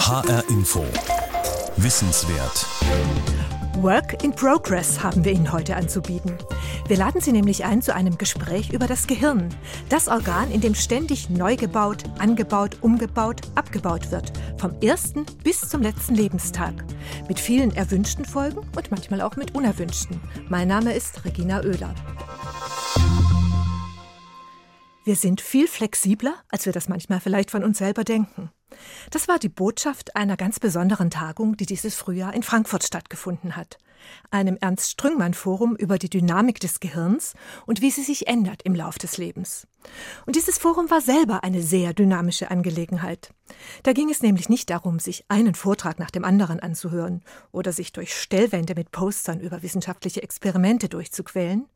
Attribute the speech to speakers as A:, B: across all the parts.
A: HR Info. Wissenswert.
B: Work in Progress haben wir Ihnen heute anzubieten. Wir laden Sie nämlich ein zu einem Gespräch über das Gehirn. Das Organ, in dem ständig neu gebaut, angebaut, umgebaut, abgebaut wird. Vom ersten bis zum letzten Lebenstag. Mit vielen erwünschten Folgen und manchmal auch mit unerwünschten. Mein Name ist Regina Oehler. Wir sind viel flexibler, als wir das manchmal vielleicht von uns selber denken. Das war die Botschaft einer ganz besonderen Tagung, die dieses Frühjahr in Frankfurt stattgefunden hat. Einem Ernst Strüngmann Forum über die Dynamik des Gehirns und wie sie sich ändert im Lauf des Lebens. Und dieses Forum war selber eine sehr dynamische Angelegenheit. Da ging es nämlich nicht darum, sich einen Vortrag nach dem anderen anzuhören oder sich durch Stellwände mit Postern über wissenschaftliche Experimente durchzuquälen.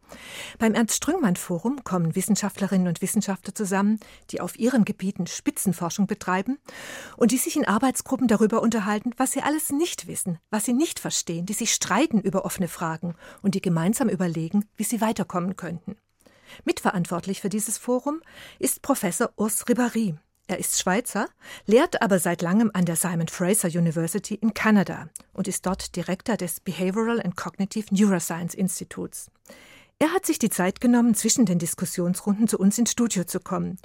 B: Beim Ernst-Strüngmann-Forum kommen Wissenschaftlerinnen und Wissenschaftler zusammen, die auf ihren Gebieten Spitzenforschung betreiben und die sich in Arbeitsgruppen darüber unterhalten, was sie alles nicht wissen, was sie nicht verstehen, die sich streiten über offene Fragen und die gemeinsam überlegen, wie sie weiterkommen könnten. Mitverantwortlich für dieses Forum ist Professor Urs Ribéry. Er ist Schweizer, lehrt aber seit langem an der Simon Fraser University in Kanada und ist dort Direktor des Behavioral and Cognitive Neuroscience Instituts. Er hat sich die Zeit genommen, zwischen den Diskussionsrunden zu uns ins Studio zu kommen.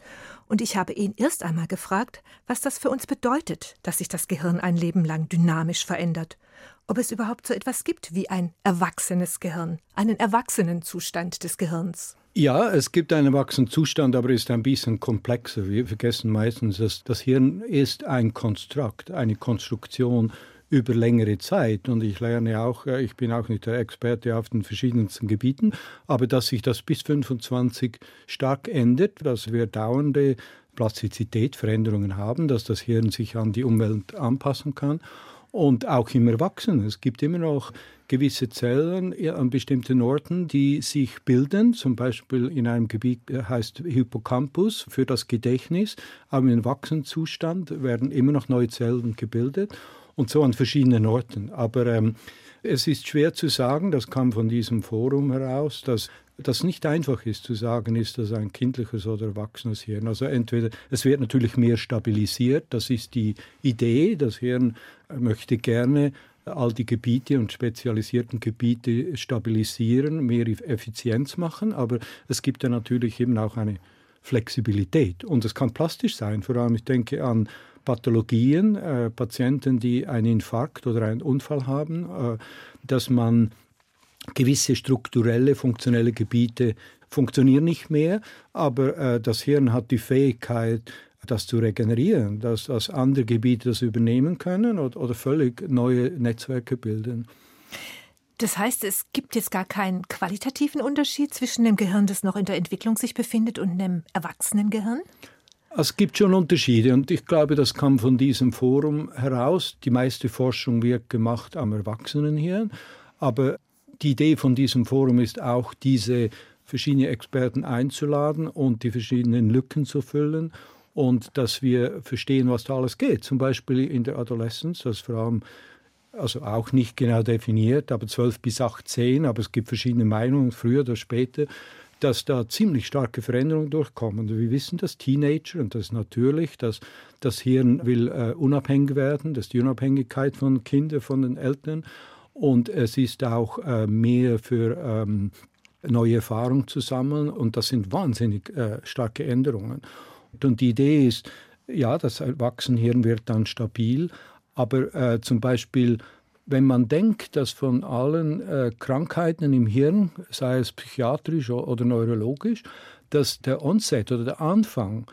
B: Und ich habe ihn erst einmal gefragt, was das für uns bedeutet, dass sich das Gehirn ein Leben lang dynamisch verändert. Ob es überhaupt so etwas gibt wie ein erwachsenes Gehirn, einen Erwachsenenzustand des Gehirns.
C: Ja, es gibt einen Erwachsenenzustand, aber er ist ein bisschen komplexer. Wir vergessen meistens, dass das Hirn ist ein Konstrukt, eine Konstruktion über längere Zeit. Und ich lerne auch, äh, ich bin auch nicht der Experte auf den verschiedensten Gebieten, aber dass sich das bis 25 stark ändert, dass wir dauernde Plastizität, Veränderungen haben, dass das Hirn sich an die Umwelt anpassen kann und auch im Erwachsenen. Es gibt immer noch gewisse Zellen an bestimmten Orten, die sich bilden. Zum Beispiel in einem Gebiet äh, heißt Hippocampus für das Gedächtnis. Aber im Erwachsenenzustand werden immer noch neue Zellen gebildet und so an verschiedenen Orten. Aber ähm, es ist schwer zu sagen, das kam von diesem Forum heraus, dass das nicht einfach ist zu sagen, ist das ein kindliches oder erwachsenes Hirn. Also entweder, es wird natürlich mehr stabilisiert, das ist die Idee, das Hirn möchte gerne all die Gebiete und spezialisierten Gebiete stabilisieren, mehr Effizienz machen, aber es gibt ja natürlich eben auch eine Flexibilität und es kann plastisch sein, vor allem ich denke an Pathologien, äh, Patienten, die einen Infarkt oder einen Unfall haben, äh, dass man gewisse strukturelle, funktionelle Gebiete funktionieren nicht mehr, aber äh, das Hirn hat die Fähigkeit, das zu regenerieren, dass, dass andere Gebiete das übernehmen können oder, oder völlig neue Netzwerke bilden.
B: Das heißt, es gibt jetzt gar keinen qualitativen Unterschied zwischen dem Gehirn, das noch in der Entwicklung sich befindet, und einem Erwachsenengehirn?
C: Es gibt schon Unterschiede und ich glaube, das kam von diesem Forum heraus. Die meiste Forschung wird gemacht am Erwachsenenhirn, aber die Idee von diesem Forum ist auch, diese verschiedenen Experten einzuladen und die verschiedenen Lücken zu füllen und dass wir verstehen, was da alles geht. Zum Beispiel in der Adoleszenz, das vor allem also auch nicht genau definiert, aber 12 bis 18, aber es gibt verschiedene Meinungen, früher oder später, dass da ziemlich starke Veränderungen durchkommen. Wir wissen das, Teenager, und das ist natürlich, dass das Hirn will äh, unabhängig werden, das ist die Unabhängigkeit von Kindern, von den Eltern. Und es ist auch äh, mehr für ähm, neue Erfahrungen zu sammeln. Und das sind wahnsinnig äh, starke Änderungen. Und die Idee ist, ja, das Erwachsenenhirn wird dann stabil, aber äh, zum Beispiel, wenn man denkt, dass von allen äh, Krankheiten im Hirn, sei es psychiatrisch oder neurologisch, dass der Onset oder der Anfang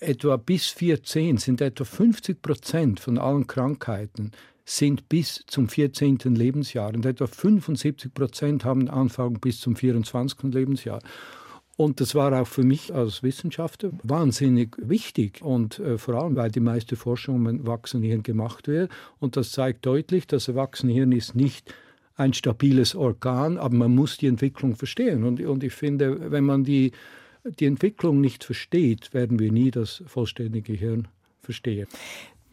C: etwa bis 14 sind etwa 50 Prozent von allen Krankheiten sind bis zum 14. Lebensjahr und etwa 75 Prozent haben Anfang bis zum 24. Lebensjahr. Und das war auch für mich als Wissenschaftler wahnsinnig wichtig und äh, vor allem, weil die meiste Forschung um Erwachsenenhirn gemacht wird. Und das zeigt deutlich, das Erwachsenenhirn ist nicht ein stabiles Organ, aber man muss die Entwicklung verstehen. Und, und ich finde, wenn man die, die Entwicklung nicht versteht, werden wir nie das vollständige Hirn verstehen.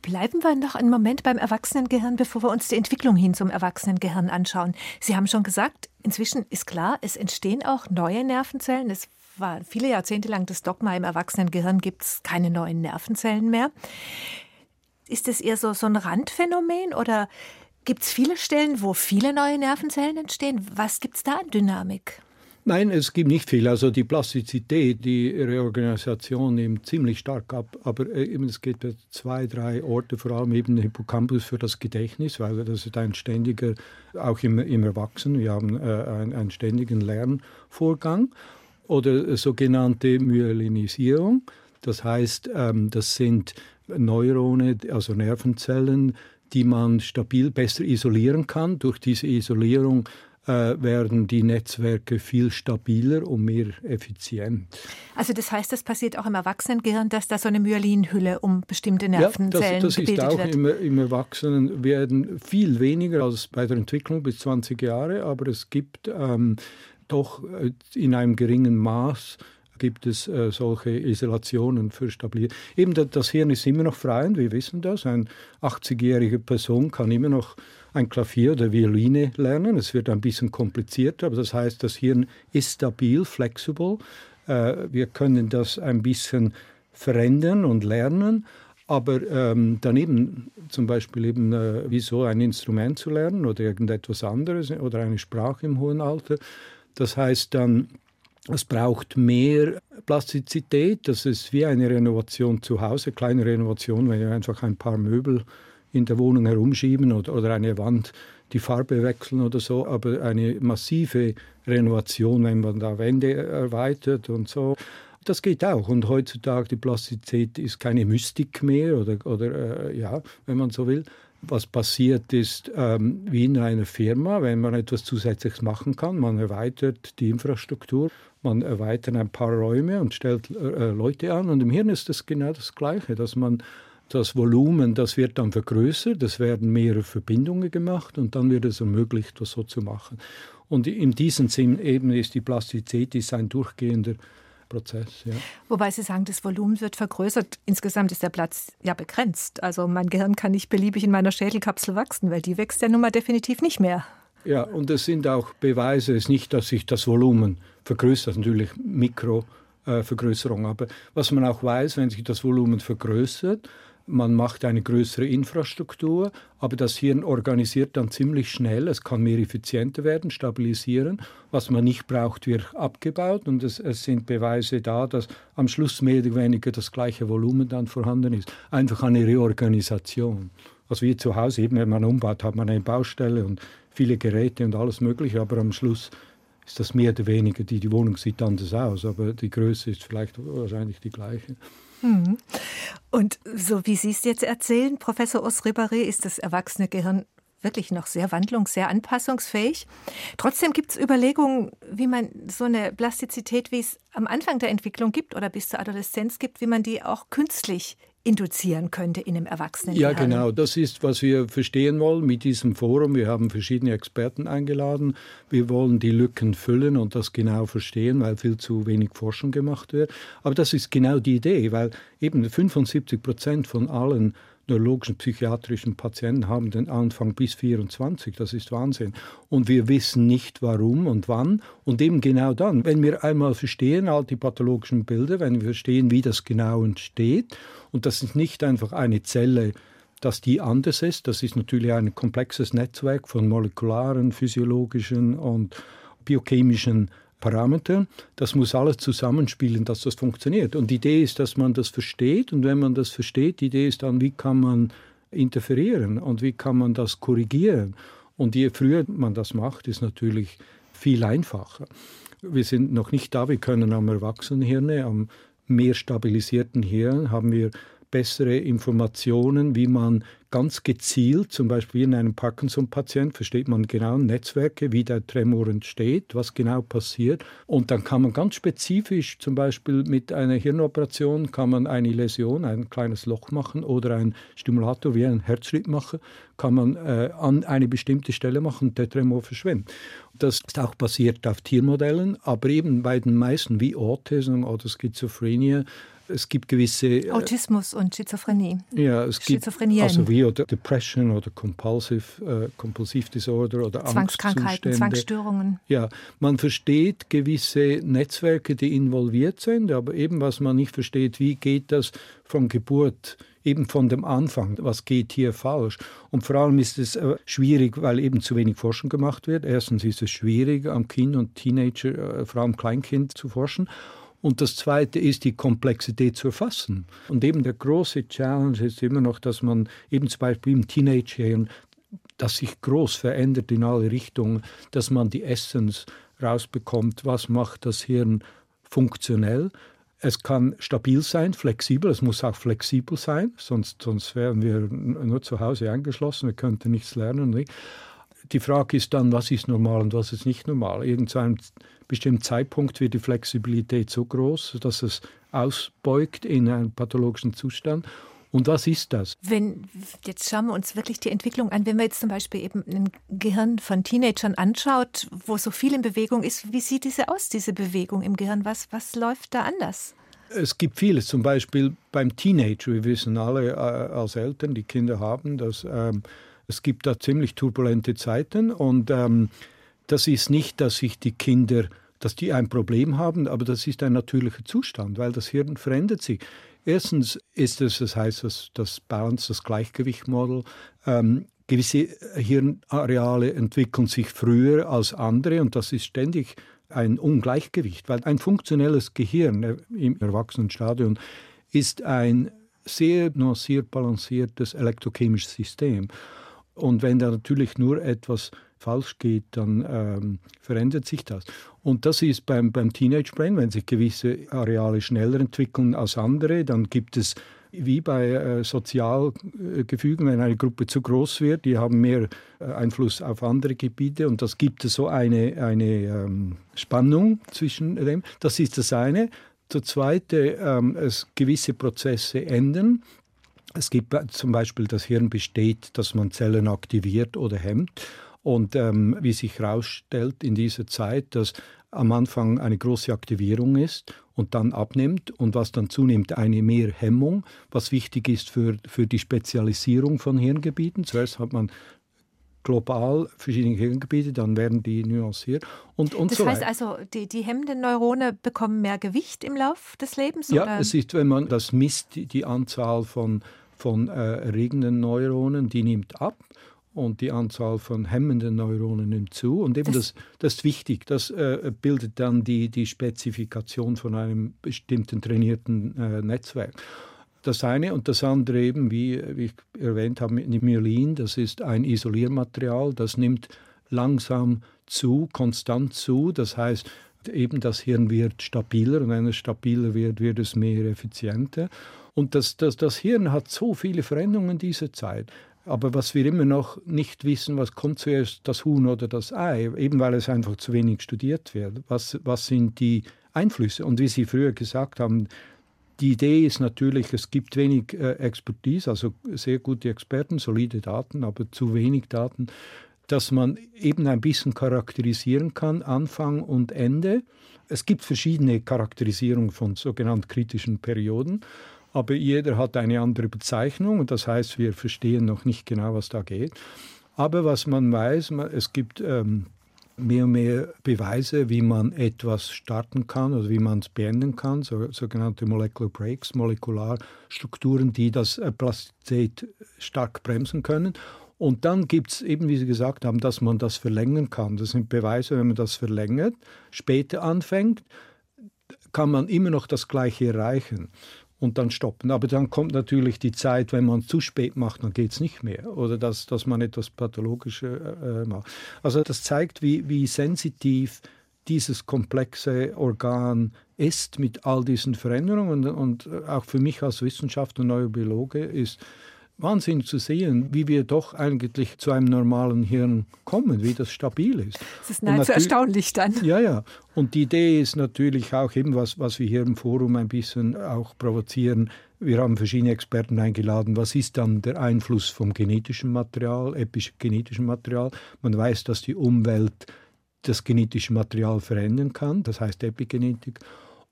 B: Bleiben wir noch einen Moment beim Erwachsenengehirn, bevor wir uns die Entwicklung hin zum Erwachsenengehirn anschauen. Sie haben schon gesagt, inzwischen ist klar, es entstehen auch neue Nervenzellen. Es war viele Jahrzehnte lang das Dogma, im Erwachsenengehirn gibt es keine neuen Nervenzellen mehr. Ist das eher so, so ein Randphänomen oder gibt es viele Stellen, wo viele neue Nervenzellen entstehen? Was gibt es da an Dynamik?
C: Nein, es gibt nicht viel. Also die Plastizität, die Reorganisation nimmt ziemlich stark ab. Aber äh, eben, es geht bei zwei, drei Orte, vor allem eben Hippocampus für das Gedächtnis, weil das ist ein ständiger, auch im, im Erwachsenen, wir haben äh, einen, einen ständigen Lernvorgang oder sogenannte Myelinisierung. Das heißt, ähm, das sind Neurone, also Nervenzellen, die man stabil besser isolieren kann. Durch diese Isolierung äh, werden die Netzwerke viel stabiler und mehr effizient.
B: Also das heißt, das passiert auch im Erwachsenengehirn, dass da so eine Myelinhülle um bestimmte Nervenzellen
C: ja, das, das
B: ist
C: auch
B: wird.
C: Im, im Erwachsenen werden viel weniger als bei der Entwicklung bis 20 Jahre, aber es gibt ähm, doch äh, in einem geringen Maß gibt es äh, solche Isolationen für Stabilität. Eben das Hirn ist immer noch frei und wir wissen das. Eine 80-jährige Person kann immer noch ein Klavier oder Violine lernen. Es wird ein bisschen komplizierter, aber das heißt, das Hirn ist stabil, flexibel. Äh, wir können das ein bisschen verändern und lernen. Aber ähm, daneben zum Beispiel eben, äh, wie so ein Instrument zu lernen oder irgendetwas anderes oder eine Sprache im hohen Alter. Das heißt dann, es braucht mehr Plastizität. Das ist wie eine Renovation zu Hause, kleine Renovation, wenn ihr einfach ein paar Möbel in der Wohnung herumschieben oder, oder eine Wand die Farbe wechseln oder so, aber eine massive Renovation, wenn man da Wände erweitert und so. Das geht auch. Und heutzutage die Plastizität ist keine Mystik mehr oder, oder äh, ja, wenn man so will. Was passiert ist, ähm, wie in einer Firma, wenn man etwas zusätzliches machen kann, man erweitert die Infrastruktur, man erweitert ein paar Räume und stellt äh, Leute an. Und im Hirn ist das genau das Gleiche, dass man das Volumen, das wird dann vergrößert, es werden mehrere Verbindungen gemacht und dann wird es ermöglicht, das so zu machen. Und in diesem Sinn eben ist die Plastizität ein durchgehender Prozess. Ja.
B: Wobei Sie sagen, das Volumen wird vergrößert. Insgesamt ist der Platz ja begrenzt. Also mein Gehirn kann nicht beliebig in meiner Schädelkapsel wachsen, weil die wächst ja nun mal definitiv nicht mehr.
C: Ja, und es sind auch Beweise, es ist nicht, dass sich das Volumen vergrößert, natürlich Mikrovergrößerung. Aber was man auch weiß, wenn sich das Volumen vergrößert, man macht eine größere Infrastruktur, aber das Hirn organisiert dann ziemlich schnell. Es kann mehr effizienter werden, stabilisieren. Was man nicht braucht, wird abgebaut und es, es sind Beweise da, dass am Schluss mehr oder weniger das gleiche Volumen dann vorhanden ist. Einfach eine Reorganisation. Also wie zu Hause, eben wenn man umbaut, hat man eine Baustelle und viele Geräte und alles Mögliche, aber am Schluss ist das mehr oder weniger, die, die Wohnung sieht anders aus, aber die Größe ist vielleicht wahrscheinlich die gleiche.
B: Mhm. Und so wie Sie es jetzt erzählen, Professor Osribaré, ist das erwachsene Gehirn wirklich noch sehr wandlungs-, sehr anpassungsfähig. Trotzdem gibt es Überlegungen, wie man so eine Plastizität, wie es am Anfang der Entwicklung gibt oder bis zur Adoleszenz gibt, wie man die auch künstlich induzieren könnte in einem Erwachsenen.
C: Ja, genau. Das ist, was wir verstehen wollen mit diesem Forum. Wir haben verschiedene Experten eingeladen. Wir wollen die Lücken füllen und das genau verstehen, weil viel zu wenig Forschung gemacht wird. Aber das ist genau die Idee, weil eben 75 Prozent von allen neurologischen psychiatrischen Patienten haben den Anfang bis 24. Das ist Wahnsinn. Und wir wissen nicht warum und wann. Und eben genau dann, wenn wir einmal verstehen, all die pathologischen Bilder, wenn wir verstehen, wie das genau entsteht, und das ist nicht einfach eine Zelle, dass die anders ist. Das ist natürlich ein komplexes Netzwerk von molekularen, physiologischen und biochemischen Parametern. Das muss alles zusammenspielen, dass das funktioniert. Und die Idee ist, dass man das versteht. Und wenn man das versteht, die Idee ist dann, wie kann man interferieren und wie kann man das korrigieren. Und je früher man das macht, ist natürlich viel einfacher. Wir sind noch nicht da, wir können am Erwachsenenhirn, am mehr stabilisierten Hirn, haben wir bessere Informationen, wie man ganz gezielt, zum Beispiel in einem Parkinson-Patient, versteht man genau Netzwerke, wie der Tremor entsteht, was genau passiert. Und dann kann man ganz spezifisch, zum Beispiel mit einer Hirnoperation, kann man eine Läsion, ein kleines Loch machen oder ein Stimulator wie ein Herzschritt machen, kann man äh, an eine bestimmte Stelle machen und der Tremor verschwindet. Das ist auch basiert auf Tiermodellen, aber eben bei den meisten wie Autism oder Schizophrenie es gibt gewisse
B: äh, Autismus und Schizophrenie.
C: Ja, es gibt also wie oder Depression oder Compulsive äh, Compulsive Disorder oder
B: Zwangskrankheiten, Zwangsstörungen.
C: Ja, man versteht gewisse Netzwerke, die involviert sind, aber eben was man nicht versteht, wie geht das von Geburt eben von dem Anfang, was geht hier falsch. Und vor allem ist es äh, schwierig, weil eben zu wenig Forschung gemacht wird. Erstens ist es schwierig, am Kind und Teenager, äh, vor allem Kleinkind zu forschen. Und das Zweite ist, die Komplexität zu erfassen. Und eben der große Challenge ist immer noch, dass man eben zum Beispiel im Teenage-Hirn, das sich groß verändert in alle Richtungen, dass man die Essenz rausbekommt, was macht das Hirn funktionell. Es kann stabil sein, flexibel, es muss auch flexibel sein, sonst, sonst wären wir nur zu Hause eingeschlossen, wir könnten nichts lernen. Nicht? Die Frage ist dann, was ist normal und was ist nicht normal. Irgend zu einem bestimmten Zeitpunkt wird die Flexibilität so groß, dass es ausbeugt in einen pathologischen Zustand. Und was ist das?
B: Wenn, jetzt schauen wir uns wirklich die Entwicklung an. Wenn man jetzt zum Beispiel eben ein Gehirn von Teenagern anschaut, wo so viel in Bewegung ist, wie sieht diese aus, diese Bewegung im Gehirn? Was, was läuft da anders?
C: Es gibt vieles, zum Beispiel beim Teenager. Wir wissen alle äh, als Eltern, die Kinder haben, dass ähm, es gibt da ziemlich turbulente Zeiten und ähm, das ist nicht, dass sich die Kinder, dass die ein Problem haben, aber das ist ein natürlicher Zustand, weil das Hirn verändert sich. Erstens ist es, das heißt das, das Balance, das Gleichgewichtmodell, ähm, gewisse Hirnareale entwickeln sich früher als andere und das ist ständig ein Ungleichgewicht, weil ein funktionelles Gehirn äh, im Erwachsenenstadium ist ein sehr nuanciert balanciertes elektrochemisches System. Und wenn da natürlich nur etwas falsch geht, dann ähm, verändert sich das. Und das ist beim, beim Teenage Brain, wenn sich gewisse Areale schneller entwickeln als andere, dann gibt es wie bei äh, Sozialgefügen, wenn eine Gruppe zu groß wird, die haben mehr äh, Einfluss auf andere Gebiete und das gibt so eine, eine ähm, Spannung zwischen dem. Das ist das eine. Das zweite, ähm, es gewisse Prozesse ändern. Es gibt zum Beispiel, das Hirn besteht, dass man Zellen aktiviert oder hemmt. Und ähm, wie sich herausstellt in dieser Zeit, dass am Anfang eine große Aktivierung ist und dann abnimmt und was dann zunimmt, eine mehr Hemmung, was wichtig ist für, für die Spezialisierung von Hirngebieten. Zuerst hat man global verschiedene Hirngebiete, dann werden die nuanciert und, und
B: das
C: so
B: heißt also, die, die hemmenden Neurone bekommen mehr Gewicht im Lauf des Lebens?
C: Ja, oder? es ist, wenn man das misst, die, die Anzahl von, von äh, erregenden Neuronen, die nimmt ab und die Anzahl von hemmenden Neuronen nimmt zu. Und eben das, das ist wichtig. Das äh, bildet dann die, die Spezifikation von einem bestimmten trainierten äh, Netzwerk. Das eine und das andere eben, wie, wie ich erwähnt habe, mit Myelin, das ist ein Isoliermaterial, das nimmt langsam zu, konstant zu. Das heißt, eben das Hirn wird stabiler und wenn es stabiler wird, wird es mehr effizienter. Und das, das, das Hirn hat so viele Veränderungen in dieser Zeit. Aber was wir immer noch nicht wissen, was kommt zuerst, das Huhn oder das Ei, eben weil es einfach zu wenig studiert wird. Was, was sind die Einflüsse? Und wie Sie früher gesagt haben, die Idee ist natürlich, es gibt wenig äh, Expertise, also sehr gute Experten, solide Daten, aber zu wenig Daten, dass man eben ein bisschen charakterisieren kann, Anfang und Ende. Es gibt verschiedene Charakterisierungen von sogenannten kritischen Perioden aber jeder hat eine andere Bezeichnung und das heißt, wir verstehen noch nicht genau, was da geht. Aber was man weiß, es gibt ähm, mehr und mehr Beweise, wie man etwas starten kann oder wie man es beenden kann, so, sogenannte Molecular Breaks, Molekularstrukturen, die das äh, Plastizität stark bremsen können. Und dann gibt es eben, wie Sie gesagt haben, dass man das verlängern kann. Das sind Beweise, wenn man das verlängert, später anfängt, kann man immer noch das Gleiche erreichen und dann stoppen. Aber dann kommt natürlich die Zeit, wenn man zu spät macht, dann geht es nicht mehr. Oder dass, dass man etwas Pathologisches äh, macht. Also das zeigt, wie, wie sensitiv dieses komplexe Organ ist mit all diesen Veränderungen. Und, und auch für mich als Wissenschaftler und Neurobiologe ist Wahnsinn zu sehen, wie wir doch eigentlich zu einem normalen Hirn kommen, wie das stabil ist.
B: Das ist nahezu erstaunlich dann.
C: Ja, ja. Und die Idee ist natürlich auch eben, was, was wir hier im Forum ein bisschen auch provozieren. Wir haben verschiedene Experten eingeladen. Was ist dann der Einfluss vom genetischen Material, epigenetischen Material? Man weiß, dass die Umwelt das genetische Material verändern kann, das heißt Epigenetik.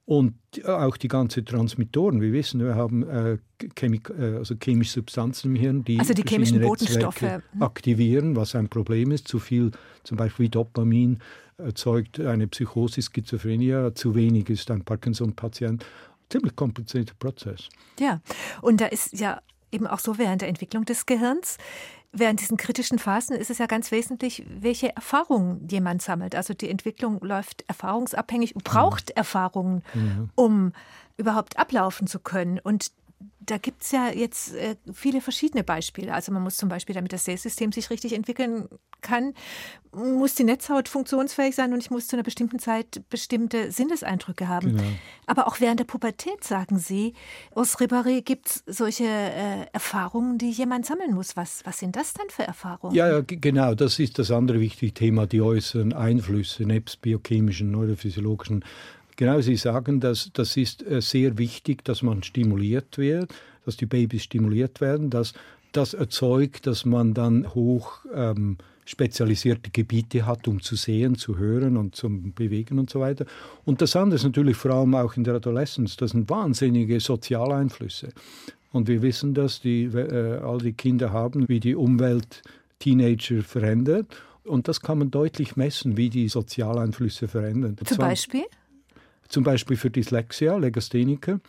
C: Und auch die ganze Transmittoren. Wir wissen, wir haben äh, Chemik äh, also chemische Substanzen im Hirn, die,
B: also die chemischen Botenstoffe
C: mhm. aktivieren, was ein Problem ist. Zu viel, zum Beispiel Dopamin, erzeugt eine Psychose, Schizophrenie. Zu wenig ist ein Parkinson-Patient. Ziemlich komplizierter Prozess.
B: Ja, und da ist ja eben auch so während der Entwicklung des Gehirns. Während diesen kritischen Phasen ist es ja ganz wesentlich, welche Erfahrungen jemand sammelt. Also die Entwicklung läuft erfahrungsabhängig und braucht mhm. Erfahrungen, mhm. um überhaupt ablaufen zu können. Und da gibt es ja jetzt äh, viele verschiedene Beispiele. Also man muss zum Beispiel, damit das Sehsystem sich richtig entwickeln kann, muss die Netzhaut funktionsfähig sein und ich muss zu einer bestimmten Zeit bestimmte Sinneseindrücke haben. Genau. Aber auch während der Pubertät, sagen Sie, aus Ribéry gibt es solche äh, Erfahrungen, die jemand sammeln muss. Was, was sind das dann für Erfahrungen?
C: Ja, ja, genau. Das ist das andere wichtige Thema, die äußeren Einflüsse, nebst biochemischen, neurophysiologischen Genau, Sie sagen, dass das ist äh, sehr wichtig, dass man stimuliert wird, dass die Babys stimuliert werden, dass das erzeugt, dass man dann hoch ähm, spezialisierte Gebiete hat, um zu sehen, zu hören und zum Bewegen und so weiter. Und das andere ist natürlich vor allem auch in der Adoleszenz, das sind wahnsinnige Sozialeinflüsse. Und wir wissen, dass die, äh, all die Kinder haben, wie die Umwelt Teenager verändert. Und das kann man deutlich messen, wie die Sozialeinflüsse verändern.
B: Zum Beispiel?
C: Zum Beispiel für Dyslexia, Legastheniker.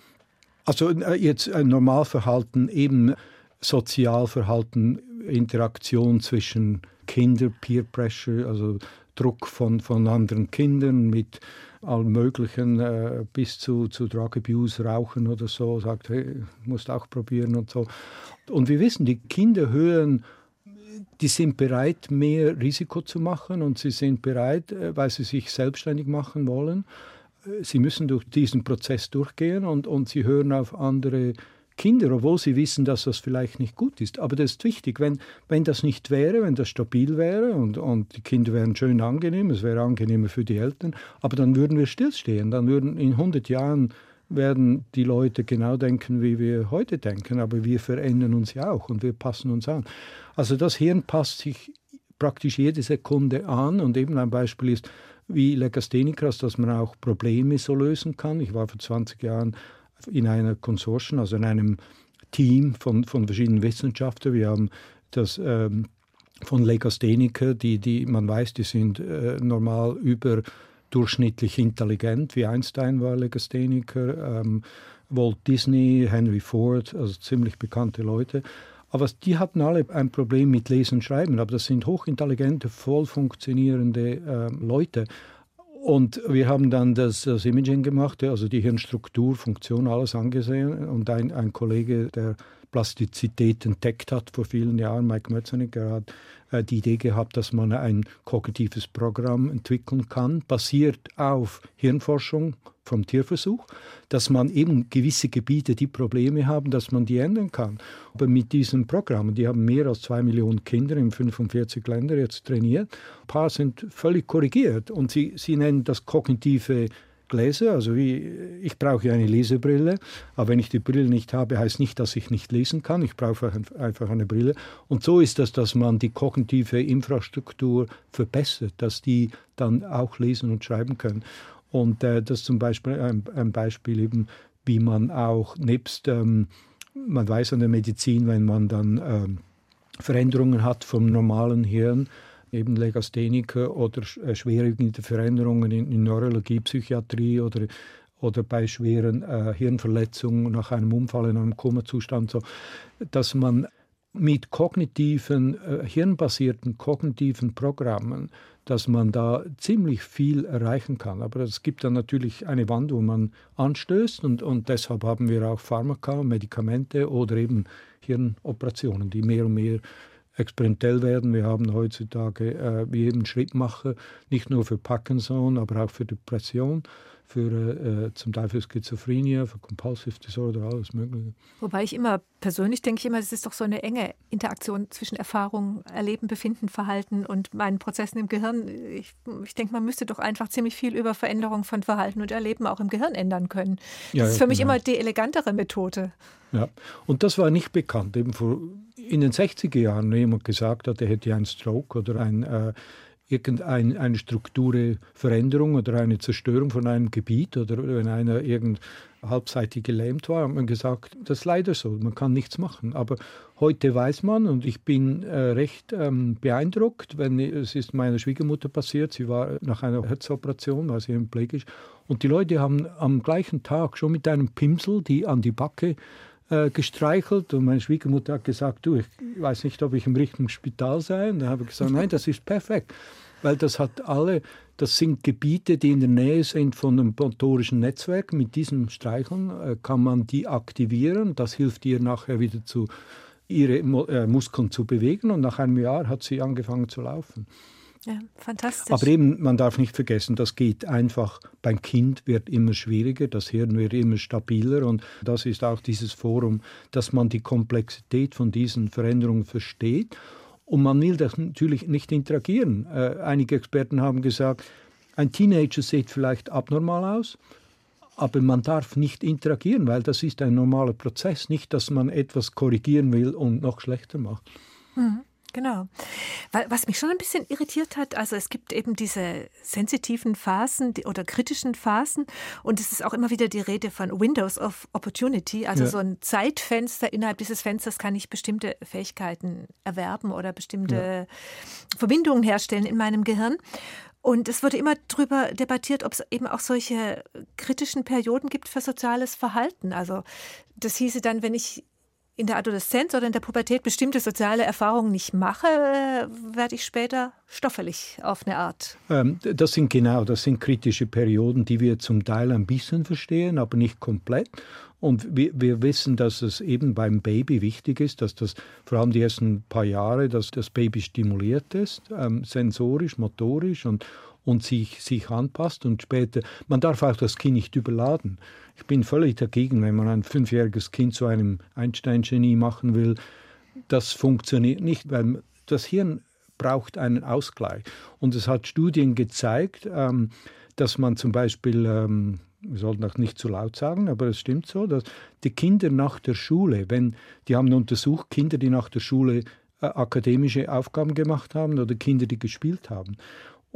C: Also äh, jetzt ein Normalverhalten, eben Sozialverhalten, Interaktion zwischen Kindern, Peer Pressure, also Druck von, von anderen Kindern mit allem Möglichen äh, bis zu, zu Drug Abuse, Rauchen oder so, sagt, hey, musst auch probieren und so. Und wir wissen, die Kinder hören, die sind bereit, mehr Risiko zu machen und sie sind bereit, äh, weil sie sich selbstständig machen wollen sie müssen durch diesen Prozess durchgehen und, und sie hören auf andere Kinder, obwohl sie wissen, dass das vielleicht nicht gut ist. Aber das ist wichtig. Wenn, wenn das nicht wäre, wenn das stabil wäre und, und die Kinder wären schön angenehm, es wäre angenehmer für die Eltern, aber dann würden wir stillstehen. Dann würden in 100 Jahren werden die Leute genau denken, wie wir heute denken, aber wir verändern uns ja auch und wir passen uns an. Also das Hirn passt sich praktisch jede Sekunde an und eben ein Beispiel ist, wie Legasthenikas, dass man auch Probleme so lösen kann. Ich war vor 20 Jahren in einer Konsortium, also in einem Team von, von verschiedenen Wissenschaftlern. Wir haben das ähm, von Legastheniker, die, die man weiß, die sind äh, normal überdurchschnittlich intelligent, wie Einstein war Legastheniker, ähm, Walt Disney, Henry Ford, also ziemlich bekannte Leute. Aber die hatten alle ein Problem mit Lesen und Schreiben. Aber das sind hochintelligente, voll funktionierende äh, Leute. Und wir haben dann das, das, Imaging gemacht, also die Hirnstruktur, Funktion, alles angesehen. Und ein, ein Kollege, der Plastizität entdeckt hat vor vielen Jahren, Mike Mötzeniger, hat die Idee gehabt, dass man ein kognitives Programm entwickeln kann, basiert auf Hirnforschung vom Tierversuch, dass man eben gewisse Gebiete, die Probleme haben, dass man die ändern kann. Aber mit diesem Programm, die haben mehr als zwei Millionen Kinder in 45 Ländern jetzt trainiert, ein paar sind völlig korrigiert und sie, sie nennen das kognitive Gläser, also wie, ich brauche eine Lesebrille, aber wenn ich die Brille nicht habe, heißt nicht, dass ich nicht lesen kann. Ich brauche einfach eine Brille. Und so ist das, dass man die kognitive Infrastruktur verbessert, dass die dann auch lesen und schreiben können. Und äh, das ist zum Beispiel ein, ein, Beispiel eben, wie man auch nebst, ähm, man weiß an der Medizin, wenn man dann ähm, Veränderungen hat vom normalen Hirn, eben Legastheniker oder äh, schwerwiegende Veränderungen in, in, Neurologie, Psychiatrie oder, oder bei schweren äh, Hirnverletzungen nach einem Unfall in einem Komazustand, so, dass man mit kognitiven, äh, hirnbasierten kognitiven Programmen, dass man da ziemlich viel erreichen kann. Aber es gibt dann natürlich eine Wand, wo man anstößt und, und deshalb haben wir auch Pharmaka, Medikamente oder eben Hirnoperationen, die mehr und mehr experimentell werden. Wir haben heutzutage äh, wie jeden Schrittmacher, nicht nur für Parkinson, aber auch für Depression für äh, zum Teil für Schizophrenie, für Compulsive Disorder, alles Mögliche.
B: Wobei ich immer, persönlich denke ich immer, es ist doch so eine enge Interaktion zwischen Erfahrung, Erleben, Befinden, Verhalten und meinen Prozessen im Gehirn. Ich, ich denke, man müsste doch einfach ziemlich viel über Veränderung von Verhalten und Erleben auch im Gehirn ändern können. Das ja, ist für mich genau. immer die elegantere Methode.
C: Ja, und das war nicht bekannt. Eben vor, in den 60er Jahren, wenn jemand gesagt hat, er hätte einen Stroke oder ein äh, irgendeine Strukturveränderung oder eine Zerstörung von einem Gebiet oder wenn einer irgend halbseitig gelähmt war, hat man gesagt, das ist leider so, man kann nichts machen. Aber heute weiß man und ich bin äh, recht ähm, beeindruckt, wenn es ist meiner Schwiegermutter passiert, sie war nach einer Herzoperation, war sie hemiplegisch und die Leute haben am gleichen Tag schon mit einem Pinsel die an die Backe äh, gestreichelt und meine Schwiegermutter hat gesagt, du, ich weiß nicht, ob ich im richtigen Spital sei. Und da habe ich gesagt, nein, das ist perfekt, weil das hat alle, das sind Gebiete, die in der Nähe sind von einem motorischen Netzwerk. Mit diesem Streicheln äh, kann man die aktivieren. Das hilft ihr nachher wieder zu ihre äh, Muskeln zu bewegen und nach einem Jahr hat sie angefangen zu laufen.
B: Ja, fantastisch.
C: Aber eben, man darf nicht vergessen, das geht einfach, beim Kind wird immer schwieriger, das Hirn wird immer stabiler und das ist auch dieses Forum, dass man die Komplexität von diesen Veränderungen versteht. Und man will das natürlich nicht interagieren. Äh, einige Experten haben gesagt, ein Teenager sieht vielleicht abnormal aus, aber man darf nicht interagieren, weil das ist ein normaler Prozess, nicht, dass man etwas korrigieren will und noch schlechter macht.
B: Mhm. Genau. Was mich schon ein bisschen irritiert hat, also es gibt eben diese sensitiven Phasen oder kritischen Phasen und es ist auch immer wieder die Rede von Windows of Opportunity, also ja. so ein Zeitfenster. Innerhalb dieses Fensters kann ich bestimmte Fähigkeiten erwerben oder bestimmte ja. Verbindungen herstellen in meinem Gehirn. Und es wurde immer darüber debattiert, ob es eben auch solche kritischen Perioden gibt für soziales Verhalten. Also das hieße dann, wenn ich in der Adoleszenz oder in der Pubertät bestimmte soziale Erfahrungen nicht mache, werde ich später stoffelig auf eine Art.
C: Ähm, das sind genau, das sind kritische Perioden, die wir zum Teil ein bisschen verstehen, aber nicht komplett. Und wir, wir wissen, dass es eben beim Baby wichtig ist, dass das vor allem die ersten paar Jahre, dass das Baby stimuliert ist, ähm, sensorisch, motorisch und, und sich, sich anpasst. Und später, man darf auch das Kind nicht überladen. Ich bin völlig dagegen, wenn man ein fünfjähriges Kind zu einem Einstein-Genie machen will. Das funktioniert nicht, weil das Hirn braucht einen Ausgleich. Und es hat Studien gezeigt, ähm, dass man zum Beispiel, ähm, wir sollten auch nicht zu laut sagen, aber es stimmt so, dass die Kinder nach der Schule, wenn die haben untersucht, Kinder, die nach der Schule äh, akademische Aufgaben gemacht haben oder Kinder, die gespielt haben.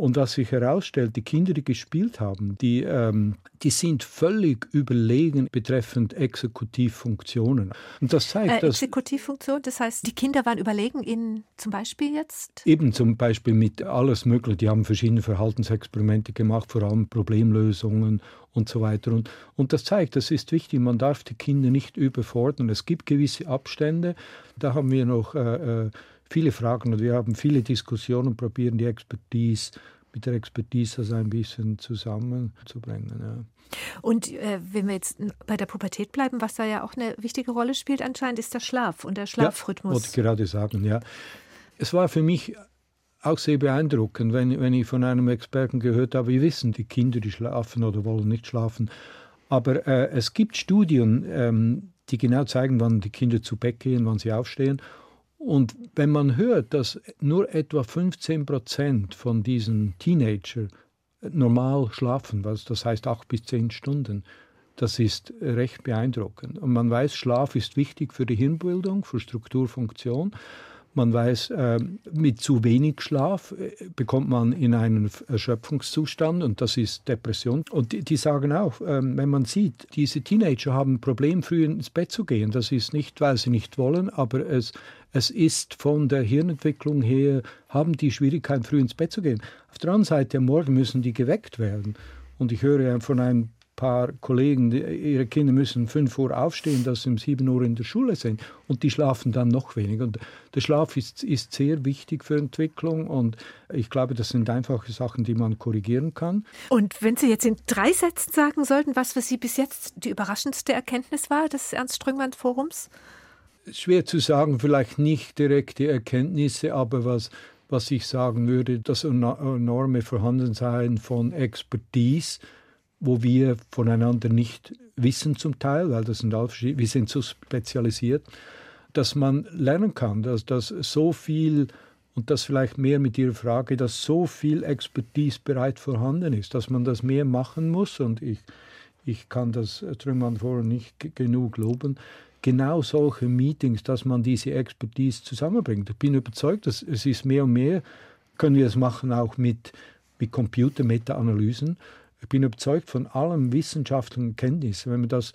C: Und was sich herausstellt, die Kinder, die gespielt haben, die, ähm, die sind völlig überlegen betreffend Exekutivfunktionen. Und das zeigt,
B: äh, Exekutivfunktion, das heißt, die Kinder waren überlegen in zum Beispiel jetzt?
C: Eben zum Beispiel mit alles Mögliche. Die haben verschiedene Verhaltensexperimente gemacht, vor allem Problemlösungen und so weiter. Und, und das zeigt, das ist wichtig, man darf die Kinder nicht überfordern. Es gibt gewisse Abstände. Da haben wir noch äh, äh viele Fragen und wir haben viele Diskussionen und probieren die Expertise mit der Expertise das ein bisschen zusammenzubringen. Ja.
B: Und äh, wenn wir jetzt bei der Pubertät bleiben, was da ja auch eine wichtige Rolle spielt anscheinend, ist der Schlaf und der Schlafrhythmus.
C: Ja, wollte ich gerade sagen, ja. Es war für mich auch sehr beeindruckend, wenn, wenn ich von einem Experten gehört habe, wir wissen, die Kinder, die schlafen oder wollen nicht schlafen. Aber äh, es gibt Studien, ähm, die genau zeigen, wann die Kinder zu Bett gehen, wann sie aufstehen. Und wenn man hört, dass nur etwa 15 Prozent von diesen Teenager normal schlafen, was das heißt acht bis zehn Stunden, das ist recht beeindruckend. Und man weiß, Schlaf ist wichtig für die Hirnbildung, für Strukturfunktion. Man weiß, ähm, mit zu wenig Schlaf äh, bekommt man in einen Erschöpfungszustand und das ist Depression. Und die, sagen auch, ähm, wenn man sieht, diese Teenager haben ein Problem, früh ins Bett zu gehen. Das ist nicht, weil sie nicht wollen, aber es, es ist von der Hirnentwicklung her, haben die Schwierigkeiten, früh ins Bett zu gehen. Auf der anderen Seite, am Morgen müssen die geweckt werden. Und ich höre von einem paar Kollegen, ihre Kinder müssen 5 Uhr aufstehen, dass sie um 7 Uhr in der Schule sind und die schlafen dann noch weniger. Und der Schlaf ist, ist sehr wichtig für Entwicklung und ich glaube, das sind einfache Sachen, die man korrigieren kann.
B: Und wenn Sie jetzt in drei Sätzen sagen sollten, was für Sie bis jetzt die überraschendste Erkenntnis war des Ernst-Strömmann-Forums?
C: Schwer zu sagen, vielleicht nicht direkte Erkenntnisse, aber was was ich sagen würde, das enorme Vorhandensein von Expertise, wo wir voneinander nicht wissen zum Teil, weil das sind alle wir sind so spezialisiert, dass man lernen kann, dass, dass so viel und das vielleicht mehr mit Ihrer Frage, dass so viel Expertise bereit vorhanden ist, dass man das mehr machen muss und ich, ich kann das Trümmern vorher nicht genug loben. Genau solche Meetings, dass man diese Expertise zusammenbringt. Ich bin überzeugt, dass es ist mehr und mehr, können wir es machen auch mit, mit Computer-Meta-Analysen, ich bin überzeugt von allem wissenschaftlichen Kenntnis, wenn man das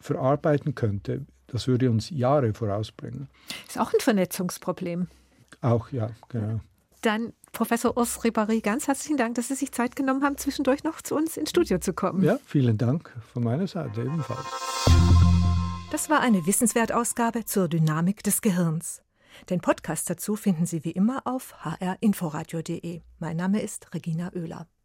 C: verarbeiten könnte, das würde uns Jahre vorausbringen.
B: Ist auch ein Vernetzungsproblem.
C: Auch, ja, genau.
B: Dann Professor Urs Ribari, ganz herzlichen Dank, dass Sie sich Zeit genommen haben, zwischendurch noch zu uns ins Studio zu kommen.
C: Ja, vielen Dank von meiner Seite ebenfalls.
B: Das war eine Wissenswertausgabe zur Dynamik des Gehirns. Den Podcast dazu finden Sie wie immer auf hrinforadio.de. Mein Name ist Regina Oehler.